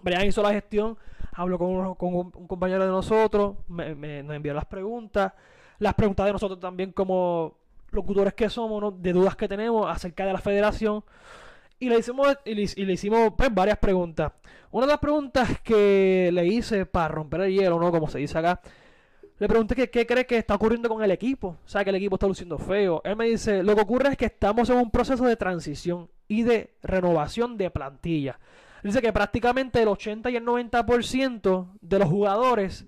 Brian hizo la gestión, habló con, uno- con un, un compañero de nosotros, me- nos envió las preguntas, las preguntas de nosotros también como locutores que somos, ¿no? de dudas que tenemos acerca de la federación. Y le hicimos, y le, hicimos pues, varias preguntas. Una de las preguntas que le hice para romper el hielo, ¿no? Como se dice acá, le pregunté que qué cree que está ocurriendo con el equipo. O sea, que el equipo está luciendo feo. Él me dice, lo que ocurre es que estamos en un proceso de transición y de renovación de plantilla. Dice que prácticamente el 80 y el 90% de los jugadores,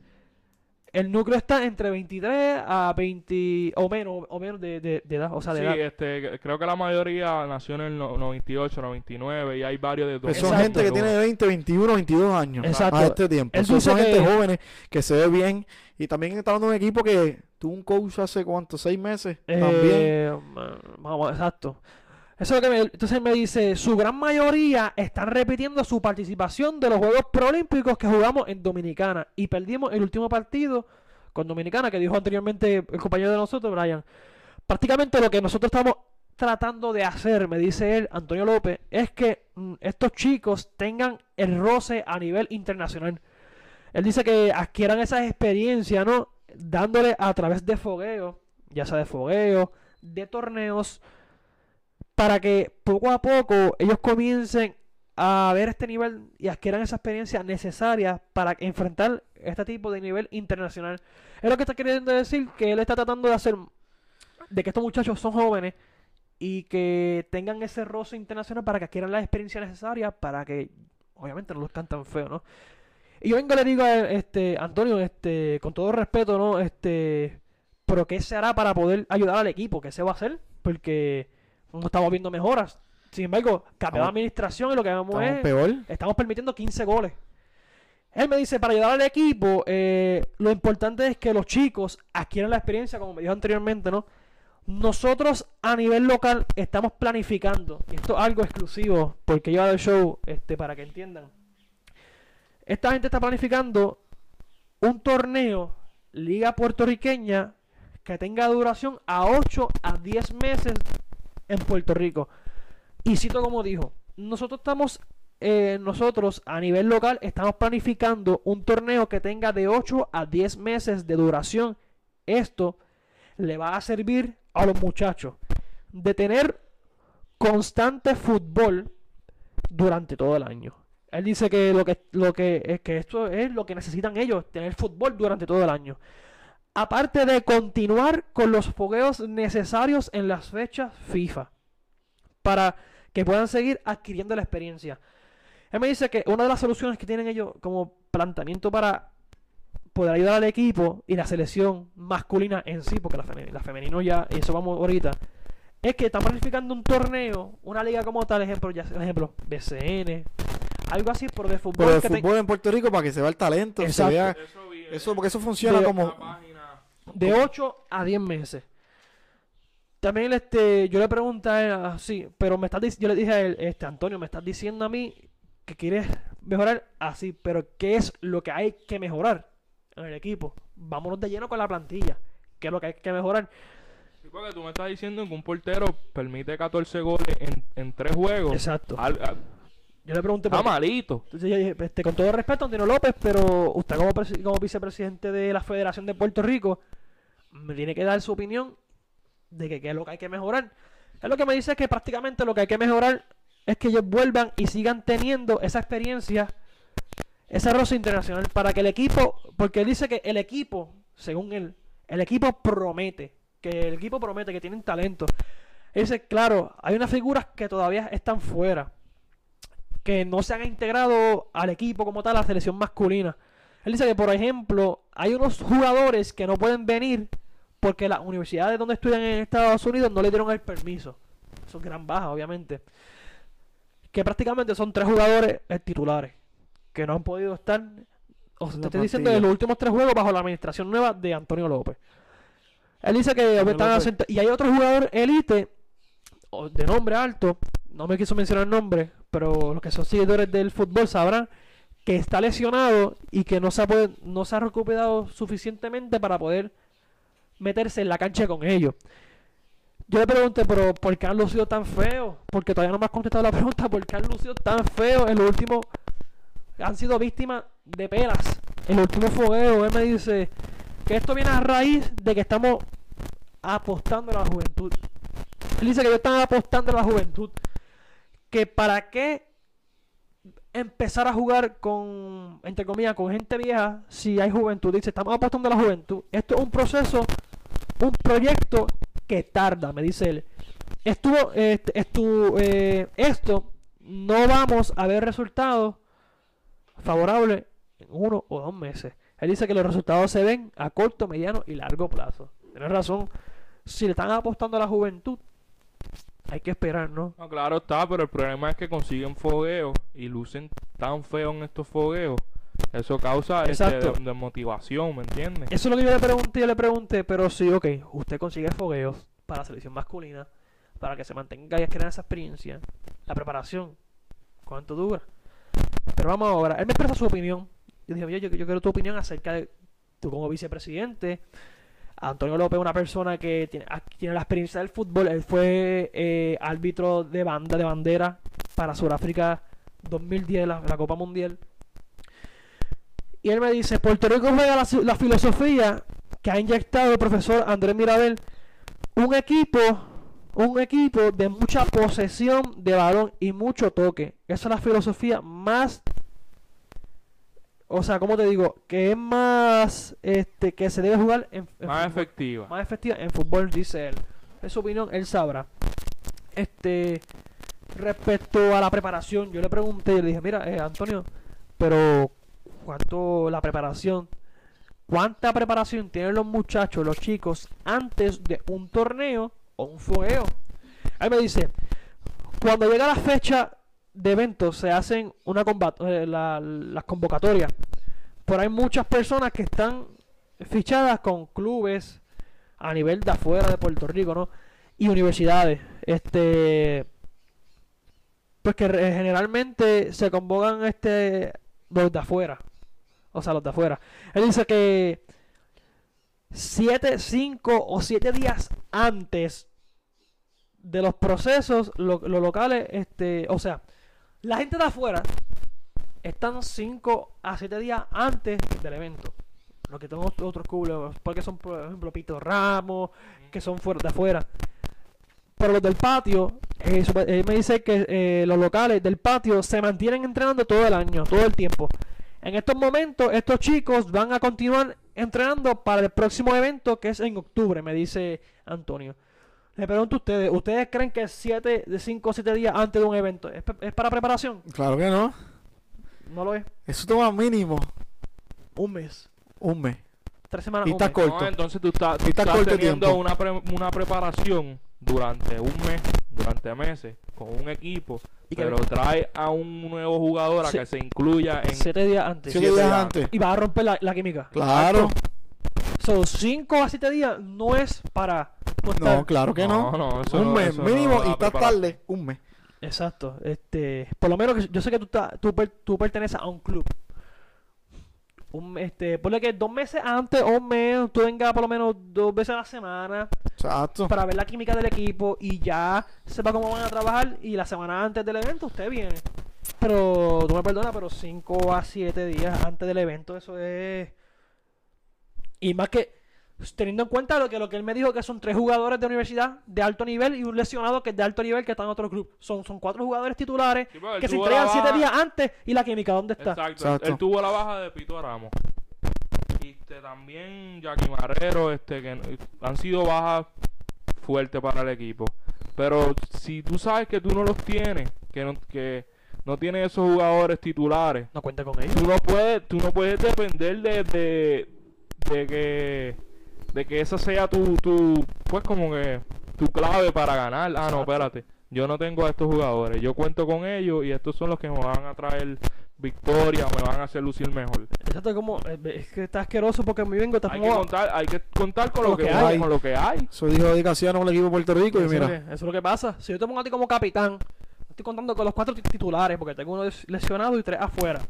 el núcleo está entre 23 a 20 o menos, o menos de, de- de edad. O sea, de Sí, edad. este, creo que la mayoría nació en el no- 98, 99 y hay varios de Pues dos- son Exacto. gente que tiene 20, 21, 22 años Exacto. a este tiempo. Él Son, gente que- jóvenes que se ve bien. Y también está hablando de un equipo que tuvo un coach hace cuántos, seis meses. También. Eh, vamos, exacto. Eso es lo que me, entonces me dice, su gran mayoría están repitiendo su participación de los Juegos Proolímpicos que jugamos en Dominicana y perdimos el último partido con Dominicana que dijo anteriormente el compañero de nosotros, Brian. Prácticamente lo que nosotros estamos tratando de hacer, me dice él, Antonio López, es que mm, estos chicos tengan el roce a nivel internacional. Él dice que adquieran esas experiencias, ¿no? Dándole a través de fogueo, ya sea de fogueo, de torneos, para que poco a poco ellos comiencen a ver este nivel y adquieran esa experiencia necesaria para enfrentar este tipo de nivel internacional. Es lo que está queriendo decir que él está tratando de hacer de que estos muchachos son jóvenes y que tengan ese roce internacional para que adquieran la experiencia necesaria para que obviamente no los cantan feo, ¿no? Y yo vengo y le digo a este, Antonio, este, con todo respeto, ¿no? Este, pero ¿qué se hará para poder ayudar al equipo? ¿Qué se va a hacer? Porque no estamos viendo mejoras. Sin embargo, cambió la administración y lo que vemos es peor. estamos permitiendo 15 goles. Él me dice, para ayudar al equipo, eh, lo importante es que los chicos adquieran la experiencia, como me dijo anteriormente, ¿no? Nosotros a nivel local estamos planificando, y esto es algo exclusivo, porque yo el show, este, para que entiendan. Esta gente está planificando un torneo, liga puertorriqueña, que tenga duración a 8 a 10 meses en Puerto Rico. Y cito como dijo, nosotros estamos eh, nosotros a nivel local estamos planificando un torneo que tenga de 8 a 10 meses de duración. Esto le va a servir a los muchachos de tener constante fútbol durante todo el año. Él dice que lo que, lo que es que esto es lo que necesitan ellos, tener fútbol durante todo el año. Aparte de continuar con los fogueos necesarios en las fechas FIFA para que puedan seguir adquiriendo la experiencia. Él me dice que una de las soluciones que tienen ellos como planteamiento para poder ayudar al equipo y la selección masculina en sí, porque la, femenina, la femenino ya, y eso vamos ahorita, es que están planificando un torneo, una liga como tal, ejemplo, ya, ejemplo, BCN, algo así por de fútbol. Pero te- fútbol en Puerto Rico para que se vea el talento, se vea Eso, eso, porque eso funciona De- como. De 8 a 10 meses. También este, yo le pregunté a él así, pero me estás yo le dije a él, este Antonio, me estás diciendo a mí que quieres mejorar así, pero ¿qué es lo que hay que mejorar en el equipo? Vámonos de lleno con la plantilla, ¿qué es lo que hay que mejorar? Sí, porque tú me estás diciendo que un portero permite 14 goles en, en 3 juegos. Exacto. Al- al- Yo le pregunté, está malito. entonces yo dije, este, con todo respeto, Antonio López, pero usted como vicepresidente de la Federación de Puerto Rico, me tiene que dar su opinión de que qué es lo que hay que mejorar. Es lo que me dice que prácticamente lo que hay que mejorar es que ellos vuelvan y sigan teniendo esa experiencia, ese roce internacional, para que el equipo, porque él dice que el equipo, según él, el equipo promete, que el equipo promete que tienen talento. Él dice, claro, hay unas figuras que todavía están fuera, que no se han integrado al equipo como tal, a la selección masculina. Él dice que, por ejemplo, hay unos jugadores que no pueden venir porque las universidades donde estudian en Estados Unidos no le dieron el permiso. Eso es gran baja, obviamente. Que prácticamente son tres jugadores eh, titulares que no han podido estar, o sea, En te estoy diciendo, de los últimos tres juegos bajo la administración nueva de Antonio López. Él dice que están López. y hay otro jugador elite de nombre alto, no me quiso mencionar el nombre, pero los que son seguidores del fútbol sabrán que está lesionado y que no se ha, no se ha recuperado suficientemente para poder meterse en la cancha con ellos. Yo le pregunté, pero ¿por qué han lucido tan feo? Porque todavía no me has contestado la (laughs) pregunta, ¿por qué han lucido tan feo en los últimos... Han sido víctimas de pelas en el último fogueo. Él me dice que esto viene a raíz de que estamos apostando a la juventud. Él dice que ellos están apostando a la juventud. Que para qué empezar a jugar con, entre comillas, con gente vieja si hay juventud. Dice, estamos apostando a la juventud. Esto es un proceso, un proyecto que tarda, me dice él. Estuvo, estu- eh, esto no vamos a ver resultados favorables en uno o dos meses. Él dice que los resultados se ven a corto, mediano y largo plazo. Tienes razón. Si le están apostando a la juventud, hay que esperar, ¿no? No, claro está, pero el problema es que consiguen fogueos y lucen tan feo en estos fogueos. Eso causa este, desmotivación, ¿me entiendes? Eso es lo que yo le pregunté, yo le pregunté, pero sí, ok, usted consigue fogueos para la selección masculina, para que se mantenga y adquiera esa experiencia, la preparación, ¿cuánto dura? Pero vamos ahora, él me expresa su opinión. Yo dije, oye, yo, yo quiero tu opinión acerca de tú como vicepresidente. Antonio López una persona que tiene, ah, tiene la experiencia del fútbol. Él fue eh, árbitro de banda, de bandera para Sudáfrica 2010, la, la Copa Mundial. Y él me dice, Puerto Rico juega la, la filosofía que ha inyectado el profesor Andrés Mirabel. Un equipo, un equipo de mucha posesión de balón y mucho toque. Esa es la filosofía más o sea, ¿cómo te digo? Que es más este que se debe jugar en, en Más fútbol. efectiva. Más efectiva en fútbol, dice él. Es su opinión, él sabrá. Este, respecto a la preparación, yo le pregunté, yo le dije, mira, eh, Antonio, pero ¿cuánto la preparación? ¿Cuánta preparación tienen los muchachos, los chicos, antes de un torneo o un fogueo? Él me dice, cuando llega la fecha de eventos, se hacen una eh, la- las convocatorias. Pero hay muchas personas que están fichadas con clubes a nivel de afuera de Puerto Rico, ¿no? Y universidades. Este. Pues que generalmente se convocan este los de afuera. O sea, los de afuera. Él dice que siete, cinco o siete días antes de los procesos, lo- los locales, este, o sea, La gente de afuera están 5 a 7 días antes del evento. Lo que tengo otros clubes, porque son, por ejemplo, Pito Ramos, que son fuera de afuera. Pero los del patio, eh, me dice que eh, los locales del patio se mantienen entrenando todo el año, todo el tiempo. En estos momentos, estos chicos van a continuar entrenando para el próximo evento que es en octubre, me dice Antonio. Le pregunto a ustedes, ¿ustedes creen que 7, de 5 o 7 días antes de un evento es, para preparación? Claro que no. No lo es. Eso toma mínimo Un mes, un mes. tres semanas. Y un está mes. corto. No, entonces tú estás, tú Está estás corto teniendo una, pre- una preparación durante un mes, durante meses, con un equipo, Y que- pero trae a un nuevo jugador a Sí. que se incluya en... 7 días antes. Siete siete días días. antes. Y va a romper la, la química. Claro. So, 5 a 7 días no es para. No, claro que no. no, eso un no- mes eso mínimo y estás preparación. tarde. Un mes. Exacto. Este, por lo menos que yo sé que tú, estás- tú, per- tú perteneces a un club. Un, este, ponle que dos meses antes o un mes, tú vengas por lo menos dos veces a la semana Exacto. para ver la química del equipo y ya sepa cómo van a trabajar y la semana antes del evento usted viene. Pero, tú me perdonas, pero 5 a 7 días antes del evento, eso es... Y más que, teniendo en cuenta lo que, lo que él me dijo, que son tres jugadores de universidad de alto nivel y un lesionado que es de alto nivel que está en otro club. Son, son cuatro jugadores titulares Sí, él que se entregan la 7 baja- días antes y la química, ¿dónde está? Exacto. Exacto. Él tuvo la baja de Pito Ramos. Y este, también Jackie Marrero, este, que han sido bajas fuertes para el equipo. Pero si tú sabes que tú no los tienes, que no, que no tienes esos jugadores titulares, No cuenta con ellos. tú no puedes, tú no puedes depender de, de, de que de que esa sea tu, tu pues como que tu clave para ganar. Ah, no, espérate. Yo no tengo a estos jugadores. Yo cuento con ellos y estos son los que me van a traer victoria, me van a hacer lucir mejor. Exacto, como, eh, es que está asqueroso porque me vengo, está Hay que contar, hay que contar con lo, que, hay. hay, con lo que hay. Eso dijo Eddie Casiano con el equipo de Puerto Rico. Y lo mira, que, eso es lo que pasa. Si yo te pongo a ti como capitán, estoy contando con los cuatro ti- titulares, porque tengo uno lesionado y tres afuera.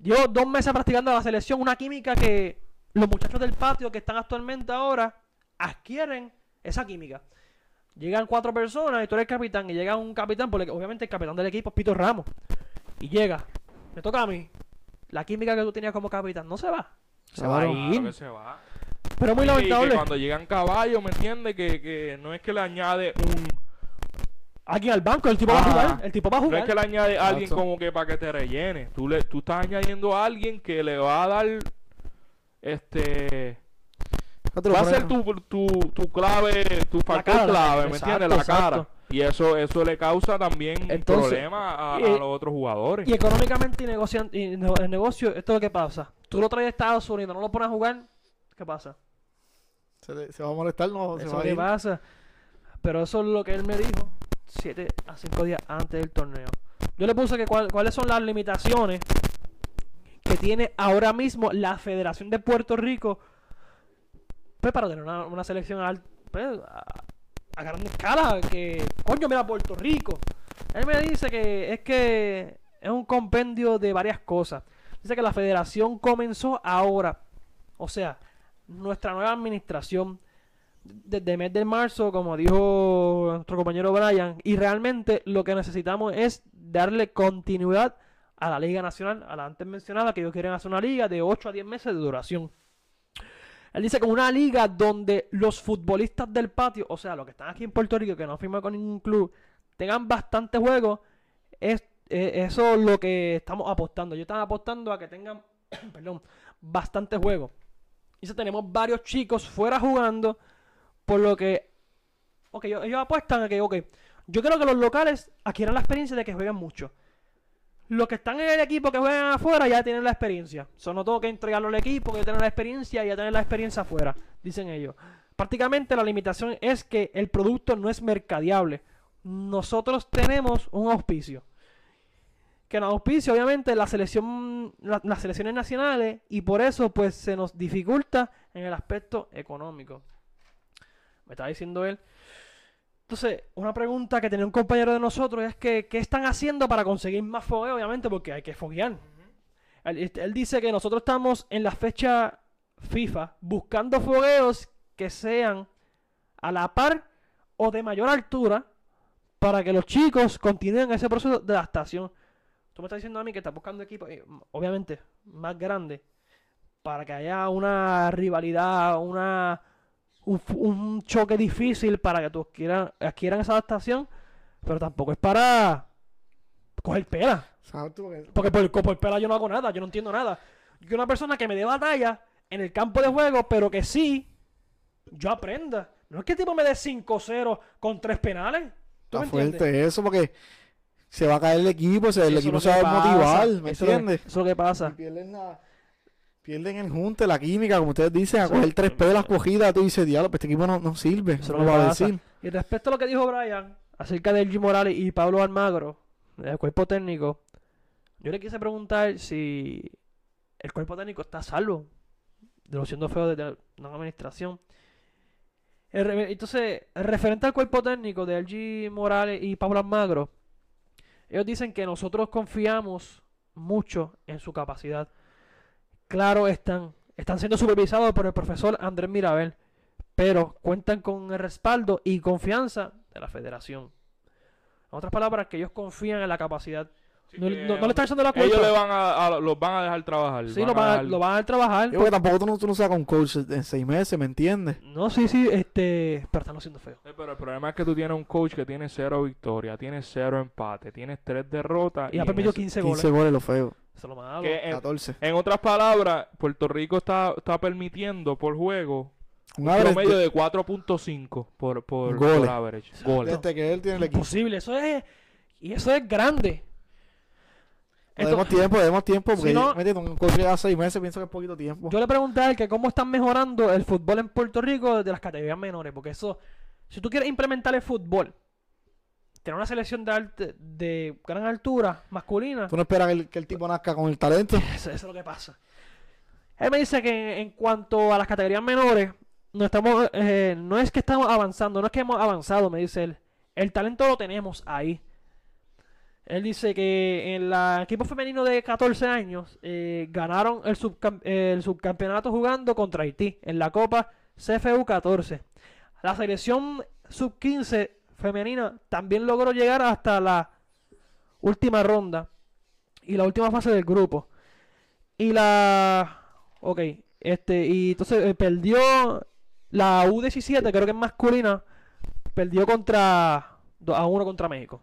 Llevo dos meses practicando la selección, una química que los muchachos del patio que están actualmente ahora adquieren esa química. Llegan cuatro personas y tú eres el capitán, y llega un capitán, porque obviamente el capitán del equipo es Pito Ramos. Y llega, me toca a mí. La química que tú tenías como capitán no se va. Se va a ir. Claro que se va. Pero es muy Y que lamentable. cuando llegan caballos, ¿me entiendes? Que, que no es que le añade un... Alguien al banco, el tipo va a Ah. jugar. El tipo va a No jugar. es que le añade a alguien Exacto. como que para que te rellene. Tú, le, tú estás añadiendo a alguien que le va a dar... Este... Va a ser tu, tu, tu clave, tu factor cara, clave, ¿me exacto, entiendes? La cara. Y eso eso le causa también Entonces, problemas a, a los otros jugadores. Y económicamente y, negocian- y el negocio, esto es lo que pasa. Tú lo traes de Estados Unidos, no lo pones a jugar, ¿qué pasa? se, te- se va a molestar, no. Se Eso es va a ir. pasa. Pero eso es lo que él me dijo 7 a 5 días antes del torneo. Yo le puse que cuál- cuáles son las limitaciones que tiene ahora mismo la Federación de Puerto Rico pues, para tener una, selección pues, a, a gran escala. Que, coño, mira Puerto Rico. Él me dice que es que es un compendio de varias cosas. Dice que la federación comenzó ahora. O sea, nuestra nueva administración desde el mes de marzo, como dijo nuestro compañero Brian, y realmente lo que necesitamos es darle continuidad a la Liga Nacional, a la antes mencionada, que ellos quieren hacer una liga de 8 a 10 meses de duración. Él dice que una liga donde los futbolistas del patio, o sea, los que están aquí en Puerto Rico, que no firman con ningún club, tengan bastante juego, es eh, eso es lo que estamos apostando. Yo estaba apostando a que tengan, (coughs) perdón, bastante juego. Dice, tenemos varios chicos fuera jugando, por lo que, ok, ellos, apuestan a que, ok, yo creo que los locales adquieran la experiencia de que jueguen mucho. Los que están en el equipo que juegan afuera ya tienen la experiencia. Solo no tengo que entregarlo al equipo que ya tienen la experiencia y ya tienen la experiencia afuera, dicen ellos. Prácticamente la limitación es que el producto no es mercadeable. Nosotros tenemos un auspicio. Que nos auspicia obviamente la selección, la- las selecciones nacionales y por eso pues se nos dificulta en el aspecto económico. Me estaba diciendo él. Entonces, una pregunta que tenía un compañero de nosotros es que, ¿qué están haciendo para conseguir más fogueo? Obviamente, porque hay que foguear. él, él dice que nosotros estamos en la fecha FIFA buscando fogueos que sean a la par o de mayor altura para que los chicos continúen ese proceso de adaptación. Tú me estás diciendo a mí que estás buscando equipos, eh, obviamente, más grandes, para que haya una rivalidad, una un, choque difícil para que tú adquieran, adquieran esa adaptación, pero tampoco es para coger pela. Exacto, porque- por, por pela yo no hago nada, yo no entiendo nada. Yo una persona que me dé batalla en el campo de juego, pero que sí, yo aprenda. No es que el tipo me dé 5-0 con tres penales. ¿Tú Está me fuerte eso porque se va a caer el equipo, se- el Eso equipo se va a pasa, motivar, ¿me eso es lo que- entiendes? Eso es lo que pasa. Pierden el junte, la química, como ustedes dicen, a coger tres pelas cogidas, tú dices, diablo, pues este equipo no, no sirve, Eso es no lo va a decir. Y respecto a lo que dijo Brian acerca de G. Morales y Pablo Almagro, del cuerpo técnico, yo le quise preguntar si el cuerpo técnico está a salvo de lo siendo feo de una administración. El entonces, referente al cuerpo técnico de LG Morales y Pablo Almagro, ellos dicen que nosotros confiamos mucho en su capacidad. Claro, están, están siendo supervisados por el profesor Andrés Mirabel, pero cuentan con el respaldo y confianza de la federación. En otras palabras, que ellos confían en la capacidad. No, que no- no le están echando la culpa. Ellos le van a, a- los van a dejar trabajar. Sí, van lo a van, a, dejar- lo van a trabajar. Yo, porque tampoco tú no, tú no sacas un coach en seis meses, ¿me entiendes? No, sí, sí, este, pero están haciendo feo. Sí, pero el problema es que tú tienes un coach que tiene cero victoria, tiene cero empate, tienes tres derrotas. Y ha permitido ese- 15 15 goles. goles lo feo, Eso es lo malo. que en, 14. en otras palabras, Puerto Rico está, está permitiendo por juego Un un promedio de- de 4.5 por, por, Goles. por average. Goles. desde que él tiene el equipo. Imposible, eso es. Y eso es grande. Demos Entonces, tiempo, demos tiempo, porque Si no- ¿me entiendes? un seis meses pienso que es poquito tiempo. yo le pregunté a él que cómo están mejorando el fútbol en Puerto Rico de las categorías menores. Porque eso, si tú quieres implementar el fútbol, tener una selección de, arte- de gran altura masculina, Tú no esperas que el, que el tipo nazca con el talento. (laughs) Eso, eso es lo que pasa. Él me dice que en, en cuanto a las categorías menores, no estamos, eh, no es que estamos avanzando, no es que hemos avanzado, me dice él. El talento lo tenemos ahí. Él dice que en el equipo femenino de 14 años eh, ganaron el, subcam- el subcampeonato jugando contra Haití en la Copa CFU 14. La selección sub-15 femenina también logró llegar hasta la última ronda y la última fase del grupo. Y la. Ok, este. Y entonces eh, perdió la U17, creo que es masculina. Perdió contra. 2 a 1 contra México.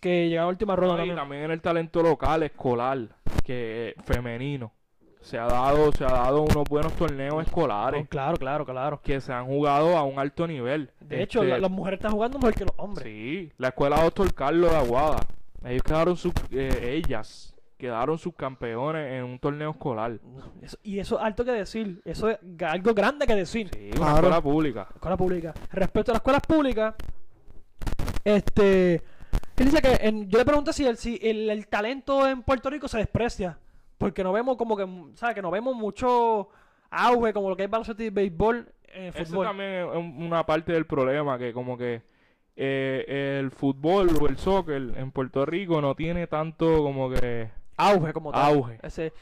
Que llegó a la última ronda No, y también. también en el talento local, escolar, que femenino. Se ha dado, se ha dado unos buenos torneos escolares Oh, claro, claro, claro. que se han jugado a un alto nivel. De hecho, Este, la- las mujeres están jugando mejor que los hombres. Sí, la escuela Doctor Carlos de Aguada. Ellos quedaron sub, eh, ellas quedaron subcampeones en un torneo escolar. Eso- y eso es alto que decir. Eso es algo grande que decir. Sí, una Claro. escuela pública. escuela pública. Respecto a las escuelas públicas, este, dice que en- yo le pregunté si, el, si el, el talento en Puerto Rico se desprecia, porque no vemos como que, ¿sabes? Que no vemos mucho auge como lo que es baloncesto y béisbol el Eso también es un- una parte del problema, que como que eh, el fútbol o el soccer en Puerto Rico no tiene tanto como que Auge como tal. auge. Ese,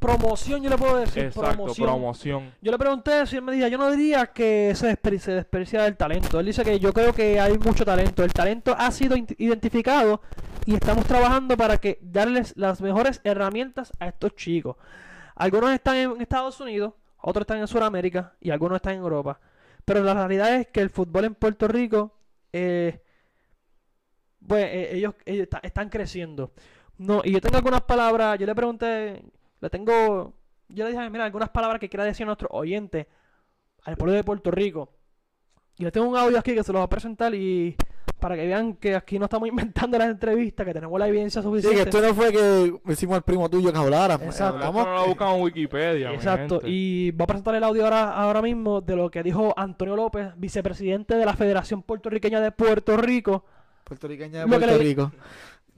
promoción, yo le puedo decir, Exacto, promoción. promoción. Yo le pregunté si él me decía, yo no diría que se, despre- se desprecia del talento. Él dice que yo creo que hay mucho talento. El talento ha sido identificado y estamos trabajando para que darles las mejores herramientas a estos chicos. Algunos están en Estados Unidos, otros están en Sudamérica y algunos están en Europa. Pero la realidad es que el fútbol en Puerto Rico, eh, pues eh, ellos, ellos está- están creciendo. No, y yo tengo algunas palabras, yo le pregunté, le tengo, yo le dije, mira, algunas palabras que quiera decir a nuestro oyente, al pueblo de Puerto Rico. Y le tengo un audio aquí que se lo voy a presentar y para que vean que aquí no estamos (laughs) inventando las entrevistas, que tenemos la evidencia Sí, que suficiente. esto no fue que decimos al primo tuyo que hablara. pues, Exacto. Hablamos- no lo buscan en Wikipedia. mi Exacto, gente. y voy a presentar el audio ahora, ahora mismo de lo que dijo Antonio López, vicepresidente de la Federación Puertorriqueña de Puerto Rico. Puertorriqueña de Puerto le- Rico.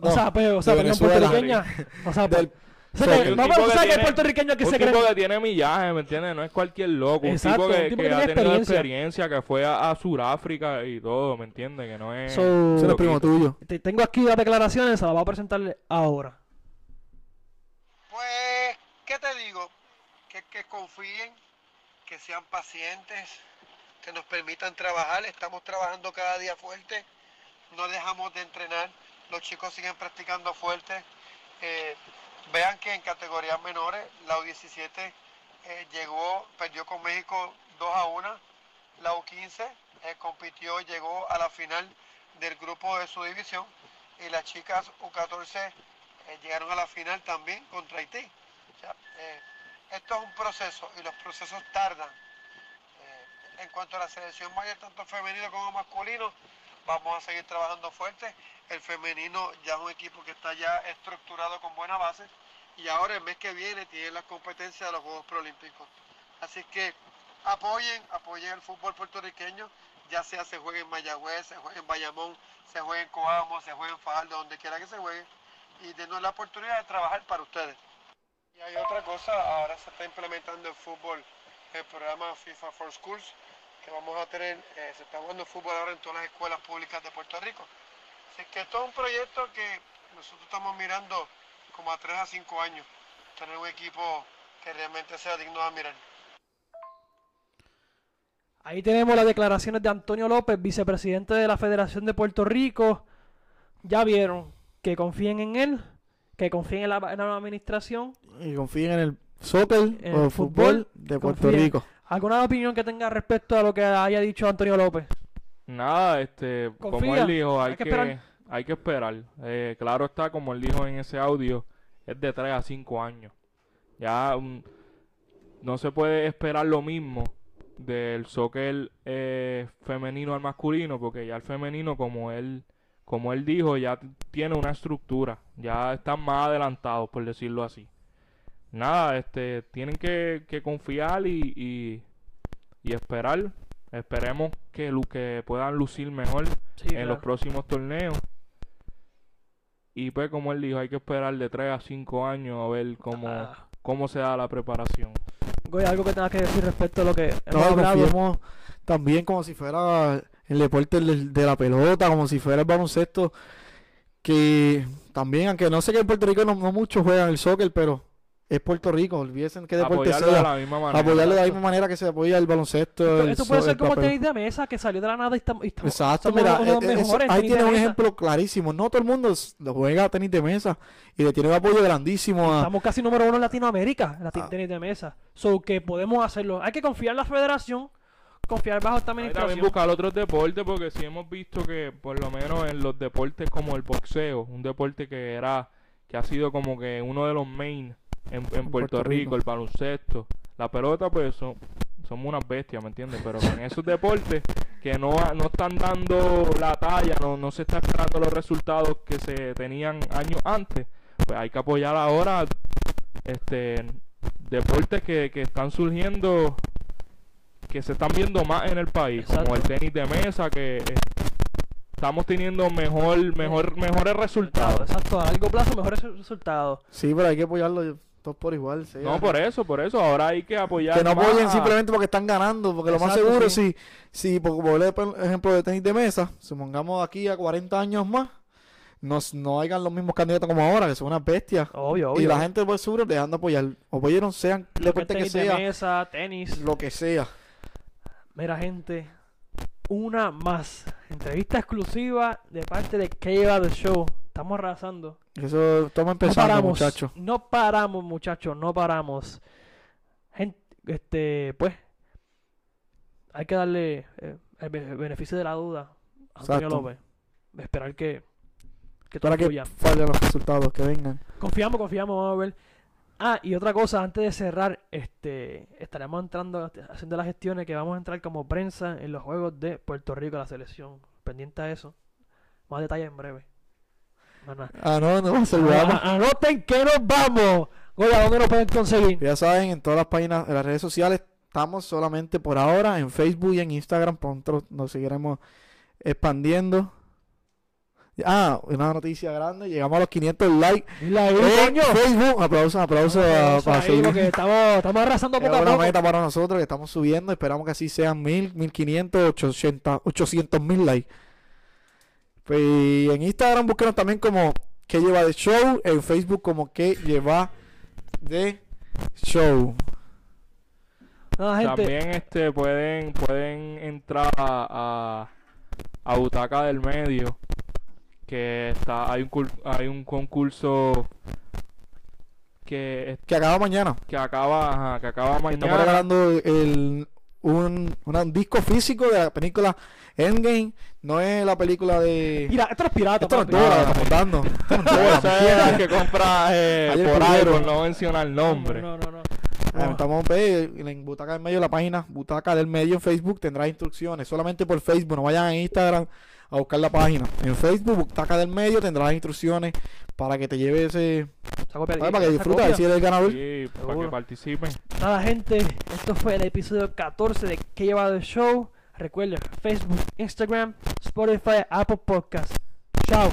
O No, sea, pues, o sea, de perdón, Venezuela. puertorriqueña. O sea, Del- que- tipo pero tú que sabes que hay tiene- puertorriqueños que un se tipo que tiene millaje, ¿me entiendes? No es cualquier loco. Exacto, un tipo que, un tipo que que ha tiene tenido experiencia. experiencia, que fue a, a Sudáfrica y todo, ¿me entiendes? Que no es... So, es primo tuyo. te- tengo aquí las declaraciones, se las voy a presentar ahora. Pues, ¿qué te digo? Que, que confíen, que sean pacientes, que nos permitan trabajar. Estamos trabajando cada día fuerte no dejamos de entrenar, los chicos siguen practicando fuerte. Eh, vean que en categorías menores, la U17 eh, llegó, perdió con México 2 a 1, la U15 eh, compitió, llegó a la final del grupo de su división y las chicas U14 eh, llegaron a la final también contra Haití. Eh, esto es un proceso y los procesos tardan. En cuanto a la selección mayor, tanto femenino como masculino, vamos a seguir trabajando fuerte. El femenino ya es un equipo que está ya estructurado con buena base y ahora el mes que viene tiene las competencias de los Juegos Prolímpicos. Así que apoyen, apoyen el fútbol puertorriqueño, ya sea se juegue en Mayagüez, se juegue en Bayamón, se juegue en Coamo, se juegue en Fajardo, donde quiera que se juegue, y denos la oportunidad de trabajar para ustedes. Y hay otra cosa, ahora se está implementando en fútbol el programa FIFA for Schools, que vamos a tener, eh, se está jugando fútbol ahora en todas las escuelas públicas de Puerto Rico. Así que esto es un proyecto que nosotros estamos mirando como a 3 a 5 años, tener un equipo que realmente sea digno de admirar. Ahí tenemos las declaraciones de Antonio López, vicepresidente de la Federación de Puerto Rico. Ya vieron que confíen en él, que confíen en la, en la administración. Y confíen en el soccer En o el fútbol, fútbol, de Puerto confíen. Rico. ¿Alguna opinión que tenga respecto a lo que haya dicho Antonio López? Nada, este, como él dijo, hay, hay que hay que esperar. Eh, claro está, como él dijo en ese audio, es de 3 a 5 años. Ya mm, no se puede esperar lo mismo del soccer eh, femenino al masculino, porque ya el femenino, como él, como él dijo, ya tiene una estructura, ya están más adelantados, por decirlo así. Nada, este, tienen que, que confiar y, y, y esperar. Esperemos que, que puedan lucir mejor Sí, en los próximos torneos. Y pues como él dijo, hay que esperar de 3 a 5 años a ver cómo, Ah, cómo se da la preparación. Goy, algo que tengas que decir respecto a lo que No, hemos hablado. también como si fuera el deporte de la pelota, como si fuera el baloncesto, que también, aunque no sé que en Puerto Rico no, no muchos juegan el soccer, pero es Puerto Rico, olvídense qué deporte Apoyarlo de sea, la misma manera. apoyarlo de la misma manera que se apoya el baloncesto. Esto, el esto puede so- ser el como tenis de mesa que salió de la nada y estamos, y estamos- Exacto, somos mira, uno de los eh, eh, eso- ahí tenis de tiene un mesa. ejemplo clarísimo. No todo el mundo juega tenis de mesa y le tiene un apoyo grandísimo a... Estamos casi número uno en Latinoamérica, en la Ah. tenis de mesa. So que podemos hacerlo. Hay que confiar en la federación, confiar bajo esta Hay también administración. buscar otros deportes porque sí hemos visto que por lo menos en los deportes como el boxeo, un deporte que era que ha sido como que uno de los main en, en Puerto, Puerto Rico, Rico. el baloncesto, la pelota pues son, somos unas bestias, ¿me entiendes? Pero en esos deportes que no, no están dando la talla, no, no se está esperando los resultados que se tenían años antes, pues hay que apoyar ahora este deportes que, que están surgiendo que se están viendo más en el país, como el tenis de mesa, que eh, estamos teniendo mejor, mejor, mejores resultados. Exacto, a largo plazo mejores resultados. Sí, pero hay que apoyarlo todos por igual. No, por eso, por eso, ahora hay que apoyar que no más apoyen a- simplemente porque están ganando, porque lo más seguro, sí. si, si por ejemplo de tenis de mesa, supongamos aquí a 40 años más, no, no hayan los mismos candidatos como ahora, que son unas bestias. Obvio, y obvio. la gente por seguro dejando apoyar. Apoyaron sean Lo que deporte que de sea, mesa, tenis. lo que sea. Mira, gente, una más. Entrevista exclusiva de parte de Keva The Show. Estamos arrasando. Eso estamos No empezando, paramos, muchachos. no paramos, muchachos, no paramos. Gente, este, pues, hay que darle eh, el be- beneficio de la duda a Antonio. López. Esperar que, que todo que fallen los resultados, que vengan. Confiamos, confiamos, vamos a ver. Ah, y otra cosa, antes de cerrar, este, estaremos entrando, haciendo las gestiones que vamos a entrar como prensa en los juegos de Puerto Rico, la selección. Pendiente a eso. Más detalles en breve. Ah, no, no, saludamos. Ah, Anoten que nos vamos. Oye, ¿a dónde pueden conseguir? Ya saben, en todas las páginas, en las redes sociales, estamos solamente por ahora en Facebook y en Instagram. Pronto nos seguiremos expandiendo. Ah, una noticia grande. Llegamos a los 500 likes. Coño. Facebook. Aplausos, aplausos a- Vamos para ahí, porque estamos, estamos arrasando Es poco a una poco. meta para nosotros que estamos subiendo. Esperamos que así sean 1000, 1500, 800, 800 mil likes. Pues, y en Instagram búsquenos también como que lleva de show. En Facebook como que lleva de show. Gente. También este pueden pueden entrar a, a, a Butaca del Medio que está hay un cul- hay un concurso que Que acaba mañana. que acaba ajá, que acaba Que Estamos mañana regalando el, un, una- un disco físico de la película Endgame. No es la película de. Mira, esto no es pirata, Esto no es estamos dando. Esto no es (laughs) que compra eh, por ahí por no mencionar el nombre No, no, no. no. Ah, Estamos pues, en Butaca del Medio, la página Butaca del Medio en Facebook tendrá instrucciones. Solamente por Facebook, no vayan a Instagram a buscar la página. En Facebook, Butaca del Medio tendrá las instrucciones para que te lleve ese. Copia- para que disfrutes, si eres el ganador. Sí, para que participen Nada, gente, esto fue el episodio 14 de Que llevado el show. Recuerden, Facebook, Instagram, Spotify, Apple Podcast. Chao.